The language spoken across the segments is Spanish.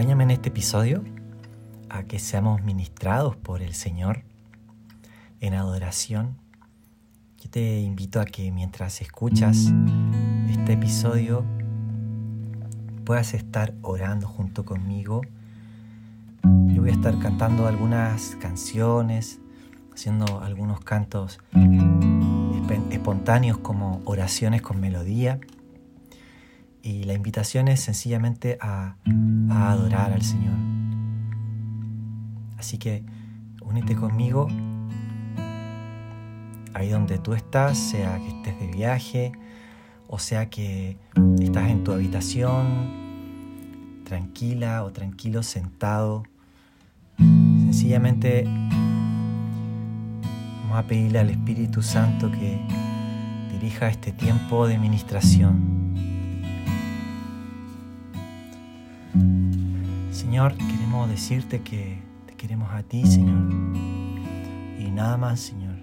Acompáñame en este episodio a que seamos ministrados por el Señor en adoración. Yo te invito a que mientras escuchas este episodio puedas estar orando junto conmigo. Yo voy a estar cantando algunas canciones, haciendo algunos cantos espontáneos como oraciones con melodía. Y la invitación es sencillamente a, adorar al Señor. Así que únete conmigo ahí donde tú estás, sea que estés de viaje o sea que estás en tu habitación, tranquila o tranquilo sentado. Sencillamente vamos a pedirle al Espíritu Santo que dirija este tiempo de ministración. Señor, queremos decirte que te queremos a ti, Señor. Y nada más, Señor.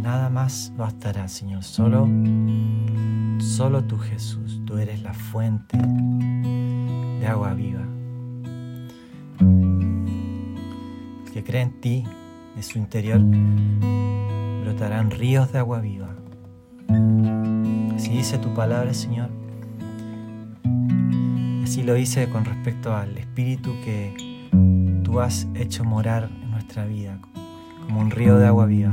Nada más bastará, Señor. Solo, solo tú, Jesús. Tú eres la fuente de agua viva. El que cree en ti, de su interior, brotarán ríos de agua viva. Así dice tu palabra, Señor Así lo hice con respecto al Espíritu que tú has hecho morar en nuestra vida, como un río de agua viva.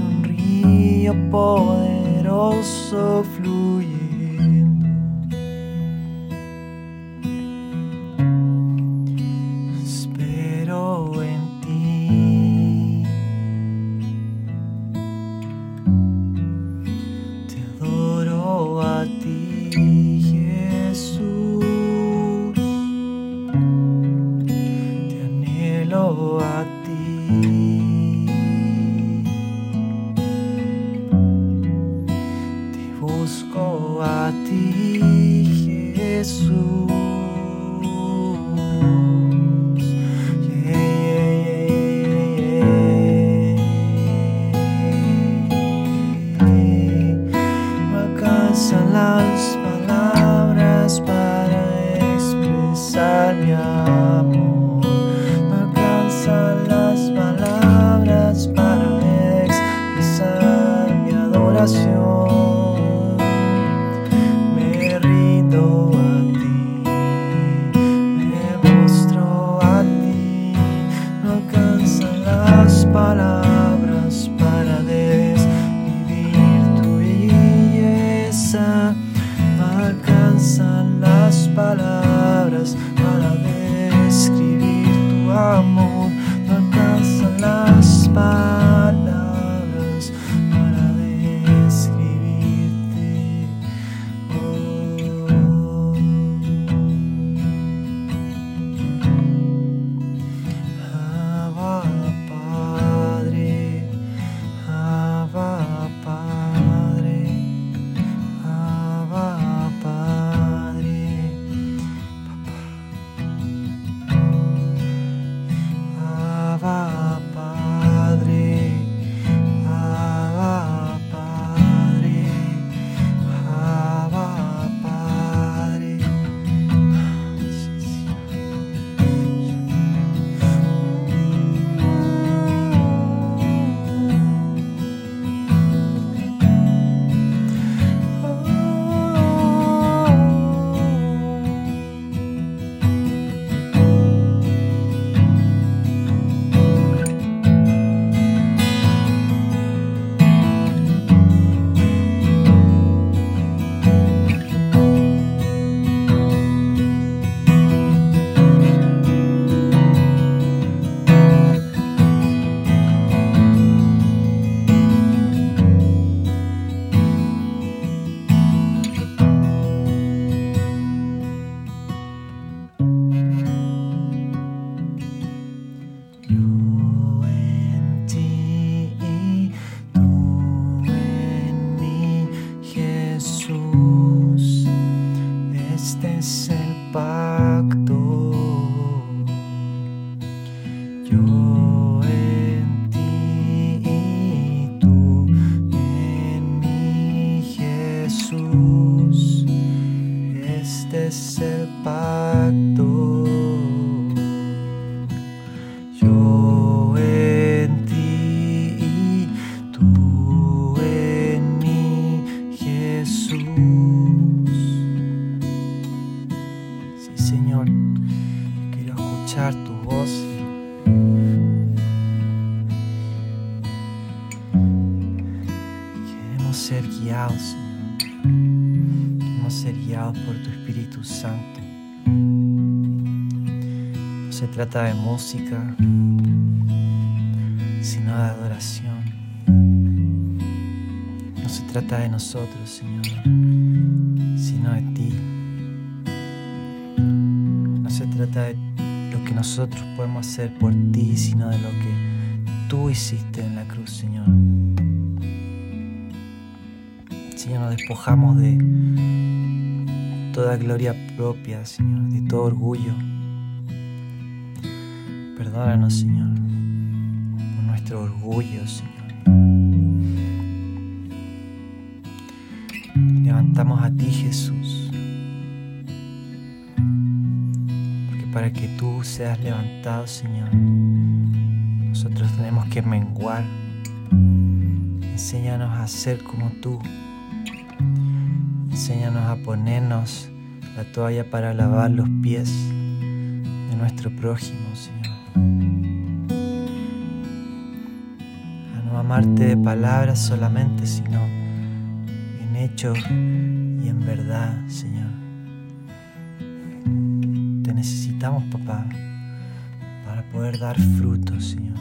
un río poderoso poderoso palabras es el pacto. Yo en ti y tú en mí, Jesús. Sí, Señor, quiero escuchar tu voz. Queremos ser guiados, Ser guiados por tu Espíritu Santo. No se trata de música, sino de adoración. No se trata de nosotros, Señor, sino de ti. No se trata de lo que nosotros podemos hacer por ti, sino de lo que tú hiciste en la cruz, Señor. Señor, nos despojamos de toda gloria propia, Señor, de todo orgullo. Perdónanos, Señor, por nuestro orgullo, Señor. Levantamos a ti, Jesús. Porque para que tú seas levantado, Señor, nosotros tenemos que menguar. Enséñanos a ser como tú. Enséñanos a ponernos la toalla para lavar los pies de nuestro prójimo, Señor. A no amarte de palabras solamente, sino en hecho y en verdad, Señor. Te necesitamos, papá, para poder dar frutos, Señor.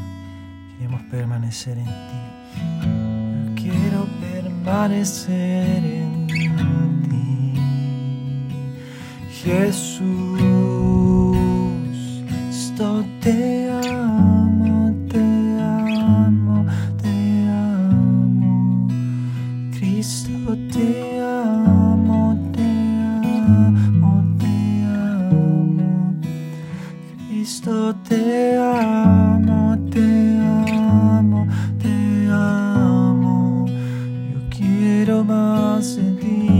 Queremos permanecer en ti. Quiero permanecer en ti. Jesús, más de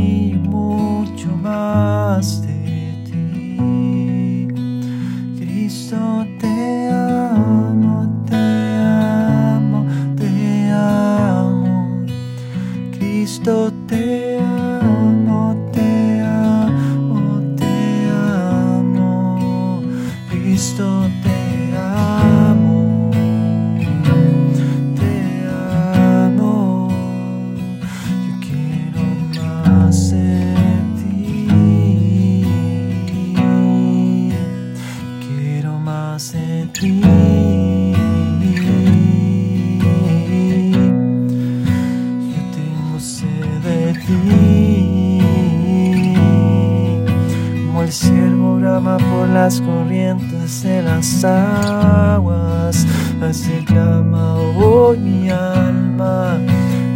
las corrientes de las aguas, así clama hoy mi alma.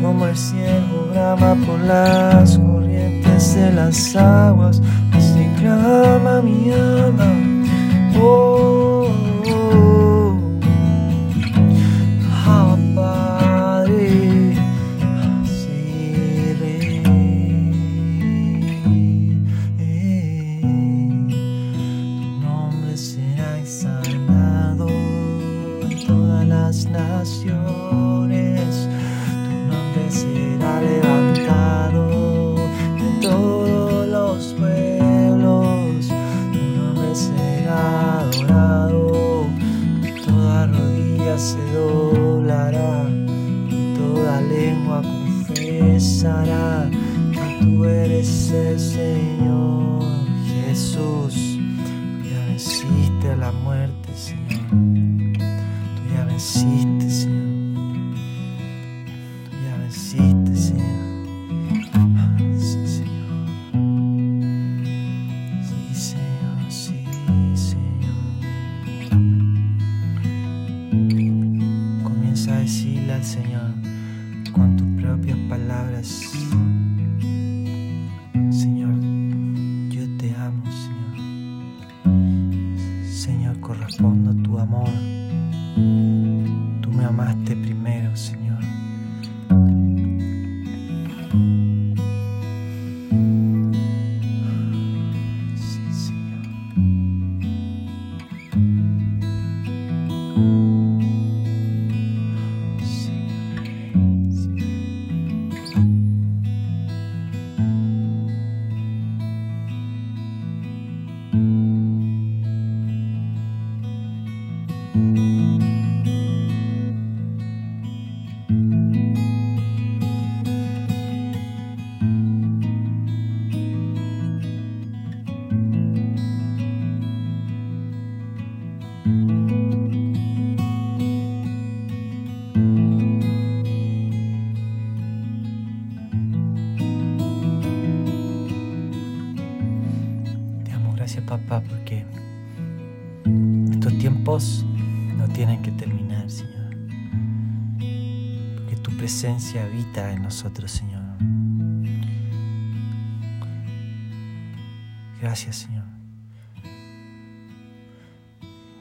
Como el ciervo brama por las corrientes de las aguas, así clama mi alma. Oh, oh, confesará que tú eres el Señor Jesús. Tú ya venciste a la muerte, Señor. Tú ya venciste, Señor. Tú ya venciste, Señor. Sí, Señor. Sí, Señor. Sí, Señor. Comienza a decirle al Señor estos tiempos no tienen que terminar, Señor. Porque tu presencia habita en nosotros, Señor. Gracias, Señor.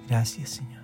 Gracias, Señor.